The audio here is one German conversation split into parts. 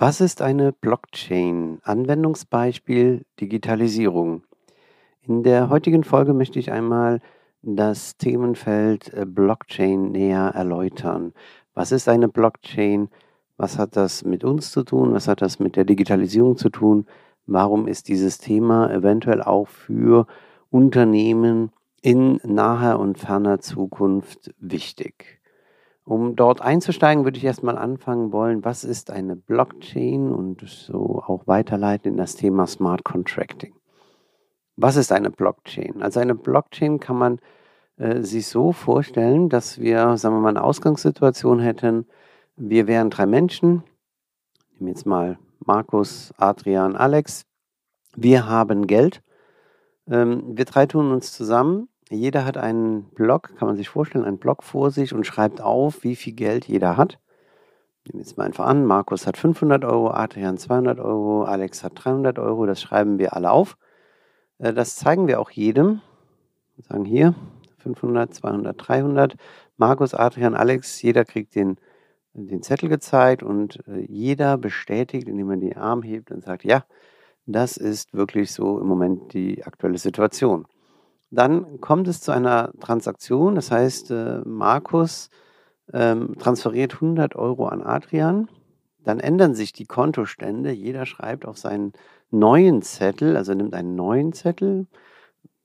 Was ist eine Blockchain? Anwendungsbeispiel Digitalisierung. In der heutigen Folge möchte ich einmal das Themenfeld äh, Blockchain näher erläutern. Was ist eine Blockchain? Was hat das mit uns zu tun? Was hat das mit der Digitalisierung zu tun? Warum ist dieses Thema eventuell auch für Unternehmen in naher und ferner Zukunft wichtig? Um dort einzusteigen, würde ich erstmal anfangen wollen, was ist eine Blockchain und so auch weiterleiten in das Thema Smart Contracting. Was ist eine Blockchain? Also eine Blockchain kann man äh, sich so vorstellen, dass wir, sagen wir mal, eine Ausgangssituation hätten. Wir wären drei Menschen. Ich nehme jetzt mal Markus, Adrian, Alex. Wir haben Geld. Ähm, wir drei tun uns zusammen jeder hat einen Block, kann man sich vorstellen, einen Block vor sich und schreibt auf, wie viel Geld jeder hat. Nehmen wir jetzt mal einfach an, Markus hat 500 Euro, Adrian 200 Euro, Alex hat 300 Euro, das schreiben wir alle auf. Äh, das zeigen wir auch jedem. Wir sagen hier 500, 200, 300. Markus, Adrian, Alex, jeder kriegt den, den Zettel gezeigt und äh, jeder bestätigt, indem er den Arm hebt und sagt, ja, das ist wirklich so im Moment die aktuelle Situation. Dann kommt es zu einer Transaktion, das heißt, äh, Markus ähm, transferiert 100 Euro an Adrian. Dann ändern sich die Kontostände. Jeder schreibt auf seinen neuen Zettel, also nimmt einen neuen Zettel,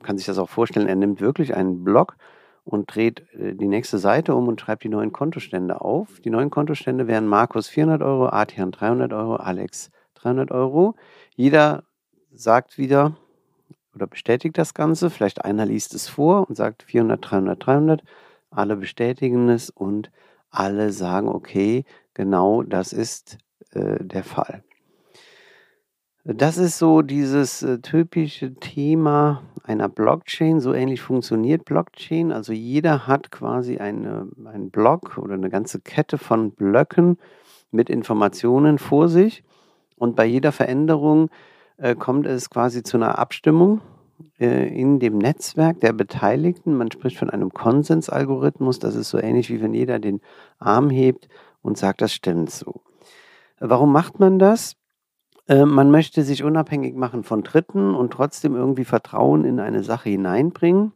kann sich das auch vorstellen, er nimmt wirklich einen Block und dreht äh, die nächste Seite um und schreibt die neuen Kontostände auf. Die neuen Kontostände wären Markus 400 Euro, Adrian 300 Euro, Alex 300 Euro. Jeder sagt wieder, oder bestätigt das Ganze. Vielleicht einer liest es vor und sagt 400, 300, 300. Alle bestätigen es und alle sagen, okay, genau das ist äh, der Fall. Das ist so dieses äh, typische Thema einer Blockchain. So ähnlich funktioniert Blockchain. Also jeder hat quasi eine, einen Block oder eine ganze Kette von Blöcken mit Informationen vor sich. Und bei jeder Veränderung äh, kommt es quasi zu einer Abstimmung äh, in dem Netzwerk der Beteiligten. Man spricht von einem Konsensalgorithmus. Das ist so ähnlich wie wenn jeder den Arm hebt und sagt, das stimmt so. Warum macht man das? Äh, man möchte sich unabhängig machen von Dritten und trotzdem irgendwie Vertrauen in eine Sache hineinbringen,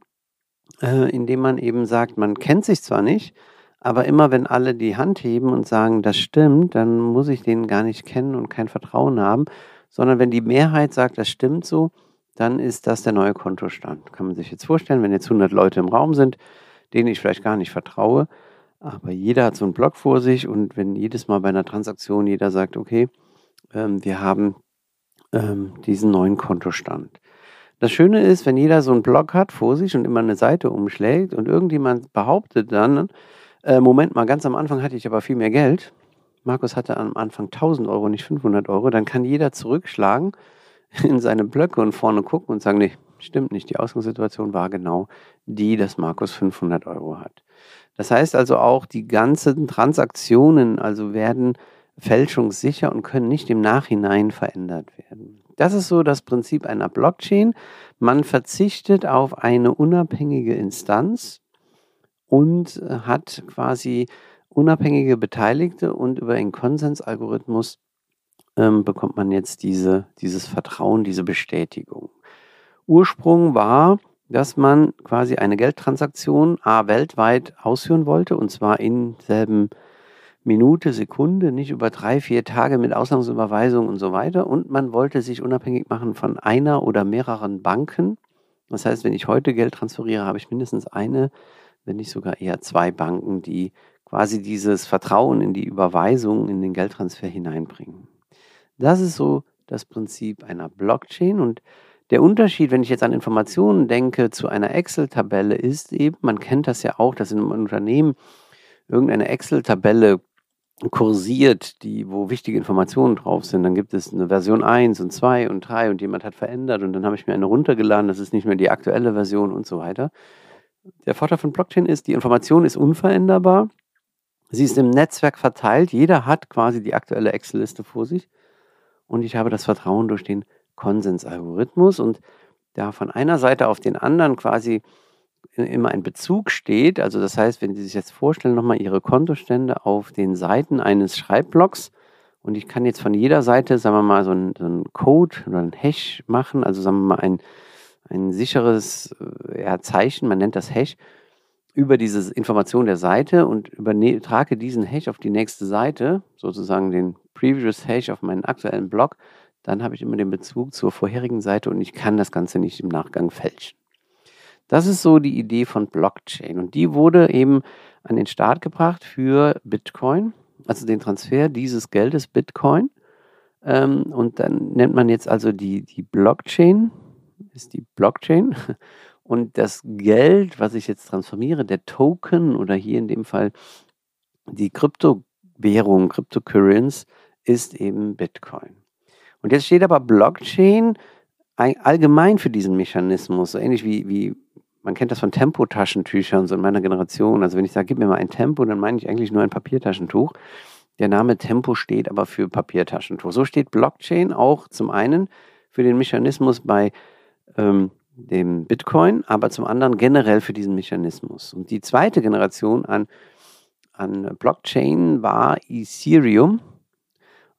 äh, indem man eben sagt, man kennt sich zwar nicht, aber immer wenn alle die Hand heben und sagen, das stimmt, dann muss ich den gar nicht kennen und kein Vertrauen haben, sondern wenn die Mehrheit sagt, das stimmt so, dann ist das der neue Kontostand. Kann man sich jetzt vorstellen, wenn jetzt 100 Leute im Raum sind, denen ich vielleicht gar nicht vertraue, aber jeder hat so einen Block vor sich und wenn jedes Mal bei einer Transaktion jeder sagt, okay, ähm, wir haben ähm, diesen neuen Kontostand. Das Schöne ist, wenn jeder so einen Block hat vor sich und immer eine Seite umschlägt und irgendjemand behauptet dann, äh, Moment mal, ganz am Anfang hatte ich aber viel mehr Geld, Markus hatte am Anfang 1000 Euro, nicht 500 Euro, dann kann jeder zurückschlagen in seine Blöcke und vorne gucken und sagen, nee, stimmt nicht, die Ausgangssituation war genau die, dass Markus 500 Euro hat. Das heißt also auch, die ganzen Transaktionen also werden fälschungssicher und können nicht im Nachhinein verändert werden. Das ist so das Prinzip einer Blockchain. Man verzichtet auf eine unabhängige Instanz und hat quasi unabhängige Beteiligte und über einen Konsensalgorithmus ähm, bekommt man jetzt diese, dieses Vertrauen, diese Bestätigung. Ursprung war, dass man quasi eine Geldtransaktion A weltweit ausführen wollte und zwar in selben Minute, Sekunde, nicht über drei, vier Tage mit Auslandsüberweisung und so weiter. Und man wollte sich unabhängig machen von einer oder mehreren Banken. Das heißt, wenn ich heute Geld transferiere, habe ich mindestens eine, wenn nicht sogar eher zwei Banken, die quasi dieses Vertrauen in die Überweisung, in den Geldtransfer hineinbringen. Das ist so das Prinzip einer Blockchain und der Unterschied, wenn ich jetzt an Informationen denke, zu einer Excel-Tabelle ist eben, man kennt das ja auch, dass in einem Unternehmen irgendeine Excel-Tabelle kursiert, die, wo wichtige Informationen drauf sind. Dann gibt es eine Version 1 und 2 und 3 und jemand hat verändert und dann habe ich mir eine runtergeladen, das ist nicht mehr die aktuelle Version und so weiter. Der Vorteil von Blockchain ist, die Information ist unveränderbar. Sie ist im Netzwerk verteilt. Jeder hat quasi die aktuelle Excel-Liste vor sich. Und ich habe das Vertrauen durch den Konsensalgorithmus. Und da von einer Seite auf den anderen quasi immer ein Bezug steht. Also das heißt, wenn Sie sich jetzt vorstellen, nochmal Ihre Kontostände auf den Seiten eines Schreibblocks und ich kann jetzt von jeder Seite, sagen wir mal, so einen, so einen Code oder einen Hash machen, also sagen wir mal ein, ein sicheres äh, ja, Zeichen, man nennt das Hash, über diese Information der Seite und übertrage diesen Hash auf die nächste Seite, sozusagen den Previous Hash auf meinen aktuellen Blog, dann habe ich immer den Bezug zur vorherigen Seite und ich kann das Ganze nicht im Nachgang fälschen. Das ist so die Idee von Blockchain. Und die wurde eben an den Start gebracht für Bitcoin, also den Transfer dieses Geldes Bitcoin. Ähm, und dann nennt man jetzt also die, die Blockchain, ist die Blockchain. Und das Geld, was ich jetzt transformiere, der Token oder hier in dem Fall die Kryptowährung, Cryptocurrency, ist eben Bitcoin. Und jetzt steht aber Blockchain allgemein für diesen Mechanismus, so ähnlich wie, wie man kennt das von Tempotaschentüchern, so in meiner Generation. Also wenn ich sage, gib mir mal ein Tempo, dann meine ich eigentlich nur ein Papiertaschentuch. Der Name Tempo steht aber für Papiertaschentuch. So steht Blockchain auch zum einen für den Mechanismus bei ähm, dem Bitcoin, aber zum anderen generell für diesen Mechanismus. Und die zweite Generation an, an Blockchain war Ethereum.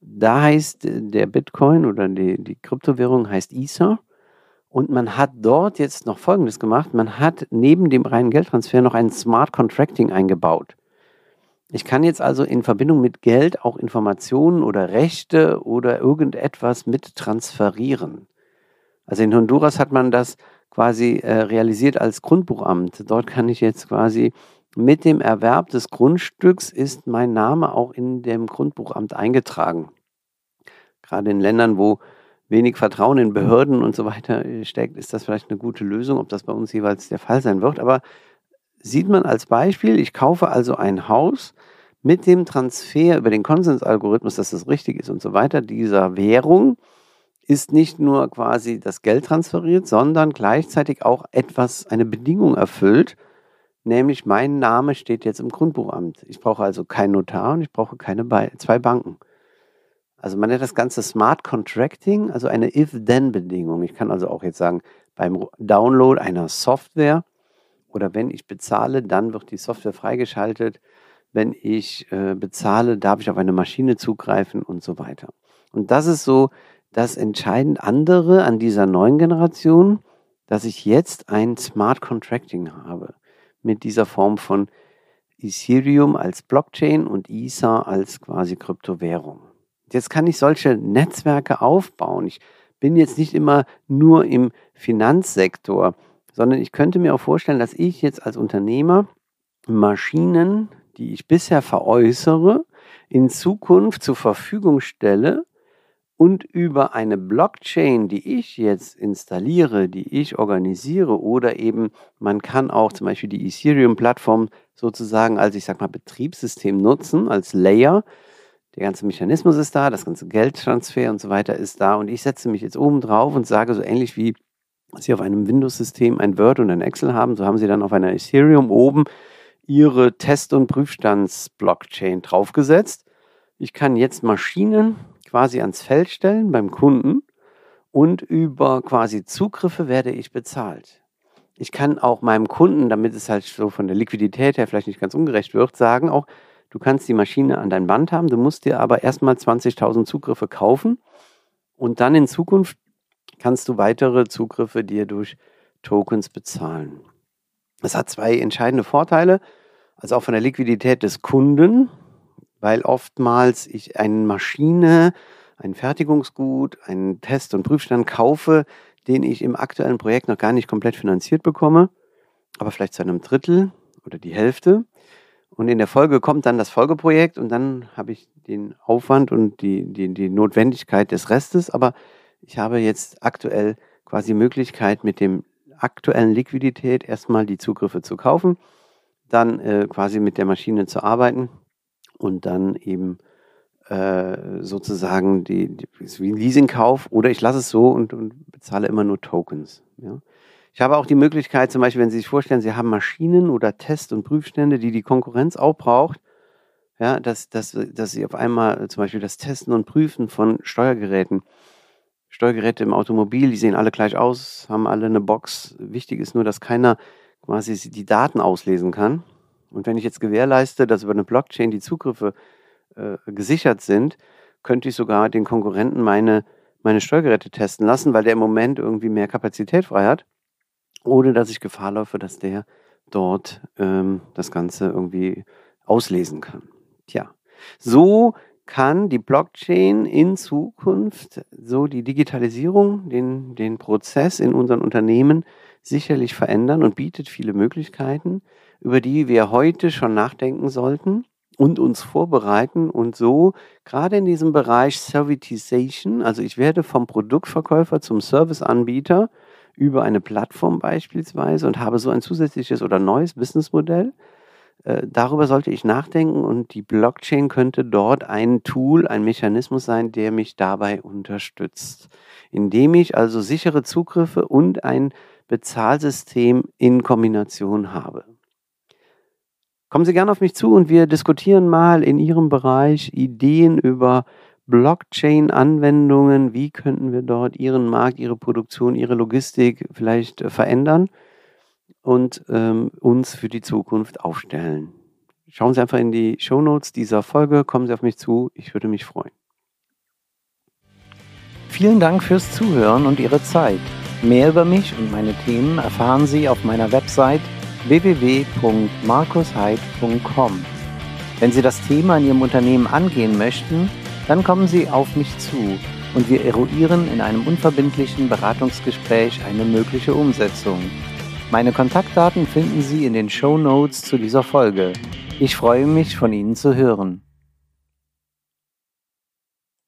Da heißt der Bitcoin oder die, die Kryptowährung heißt Ether. Und man hat dort jetzt noch Folgendes gemacht. Man hat neben dem reinen Geldtransfer noch ein Smart Contracting eingebaut. Ich kann jetzt also in Verbindung mit Geld auch Informationen oder Rechte oder irgendetwas mit transferieren. Also in Honduras hat man das quasi äh, realisiert als Grundbuchamt. Dort kann ich jetzt quasi mit dem Erwerb des Grundstücks ist mein Name auch in dem Grundbuchamt eingetragen. Gerade in Ländern, wo wenig Vertrauen in Behörden und so weiter äh, steckt, ist das vielleicht eine gute Lösung, ob das bei uns jeweils der Fall sein wird. Aber sieht man als Beispiel, ich kaufe also ein Haus mit dem Transfer über den Konsensalgorithmus, dass das richtig ist und so weiter, dieser Währung ist nicht nur quasi das Geld transferiert, sondern gleichzeitig auch etwas, eine Bedingung erfüllt, nämlich mein Name steht jetzt im Grundbuchamt. Ich brauche also keinen Notar und ich brauche keine zwei Banken. Also man nennt das Ganze Smart Contracting, also eine If-Then-Bedingung. Ich kann also auch jetzt sagen, beim Download einer Software oder wenn ich bezahle, dann wird die Software freigeschaltet. Wenn ich äh, bezahle, darf ich auf eine Maschine zugreifen und so weiter. Und das ist so das entscheidend andere an dieser neuen Generation, dass ich jetzt ein Smart Contracting habe mit dieser Form von Ethereum als Blockchain und Ether als quasi Kryptowährung. Jetzt kann ich solche Netzwerke aufbauen. Ich bin jetzt nicht immer nur im Finanzsektor, sondern ich könnte mir auch vorstellen, dass ich jetzt als Unternehmer Maschinen, die ich bisher veräußere, in Zukunft zur Verfügung stelle und über eine Blockchain, die ich jetzt installiere, die ich organisiere oder eben man kann auch zum Beispiel die Ethereum-Plattform sozusagen als, ich sag mal, Betriebssystem nutzen, als Layer, der ganze Mechanismus ist da, das ganze Geldtransfer und so weiter ist da und ich setze mich jetzt oben drauf und sage so ähnlich wie Sie auf einem Windows-System ein Word und ein Excel haben, so haben Sie dann auf einer Ethereum oben Ihre Test- und Prüfstands-Blockchain draufgesetzt. Ich kann jetzt Maschinen quasi ans Feld stellen beim Kunden und über quasi Zugriffe werde ich bezahlt. Ich kann auch meinem Kunden, damit es halt so von der Liquidität her vielleicht nicht ganz ungerecht wird, sagen auch, Du kannst die Maschine an dein Band haben, du musst dir aber erstmal 20.000 Zugriffe kaufen und dann in Zukunft kannst du weitere Zugriffe dir durch Tokens bezahlen. Das hat zwei entscheidende Vorteile, also auch von der Liquidität des Kunden, weil oftmals ich eine Maschine, ein Fertigungsgut, einen Test- und Prüfstand kaufe, den ich im aktuellen Projekt noch gar nicht komplett finanziert bekomme, aber vielleicht zu einem Drittel oder die Hälfte. Und in der Folge kommt dann das Folgeprojekt und dann habe ich den Aufwand und die, die, die Notwendigkeit des Restes. Aber ich habe jetzt aktuell quasi Möglichkeit, mit dem aktuellen Liquidität erstmal die Zugriffe zu kaufen, dann äh, quasi mit der Maschine zu arbeiten und dann eben äh, sozusagen die, die, wie ein Leasingkauf oder ich lasse es so und, und bezahle immer nur Tokens. Ja. Ich habe auch die Möglichkeit, zum Beispiel, wenn Sie sich vorstellen, Sie haben Maschinen oder Test- und Prüfstände, die die Konkurrenz auch braucht, ja, dass, dass, dass Sie auf einmal zum Beispiel das Testen und Prüfen von Steuergeräten, Steuergeräte im Automobil, die sehen alle gleich aus, haben alle eine Box. Wichtig ist nur, dass keiner quasi die Daten auslesen kann. Und wenn ich jetzt gewährleiste, dass über eine Blockchain die Zugriffe äh, gesichert sind, könnte ich sogar den Konkurrenten meine, meine Steuergeräte testen lassen, weil der im Moment irgendwie mehr Kapazität frei hat, ohne dass ich Gefahr laufe, dass der dort ähm, das Ganze irgendwie auslesen kann. Tja, so kann die Blockchain in Zukunft so die Digitalisierung, den, den Prozess in unseren Unternehmen sicherlich verändern und bietet viele Möglichkeiten, über die wir heute schon nachdenken sollten und uns vorbereiten und so gerade in diesem Bereich Servitization, also ich werde vom Produktverkäufer zum Serviceanbieter über eine Plattform beispielsweise und habe so ein zusätzliches oder neues Businessmodell. Äh, darüber sollte ich nachdenken und die Blockchain könnte dort ein Tool, ein Mechanismus sein, der mich dabei unterstützt, indem ich also sichere Zugriffe und ein Bezahlsystem in Kombination habe. Kommen Sie gerne auf mich zu und wir diskutieren mal in Ihrem Bereich Ideen über Blockchain-Anwendungen. Wie könnten wir dort Ihren Markt, Ihre Produktion, Ihre Logistik vielleicht äh, verändern und ähm, uns für die Zukunft aufstellen? Schauen Sie einfach in die Show Notes dieser Folge, kommen Sie auf mich zu, ich würde mich freuen. Vielen Dank fürs Zuhören und Ihre Zeit. Mehr über mich und meine Themen erfahren Sie auf meiner Website www.markusheid.com. Wenn Sie das Thema in Ihrem Unternehmen angehen möchten, dann kommen Sie auf mich zu und wir eruieren in einem unverbindlichen Beratungsgespräch eine mögliche Umsetzung. Meine Kontaktdaten finden Sie in den Show Notes zu dieser Folge. Ich freue mich, von Ihnen zu hören.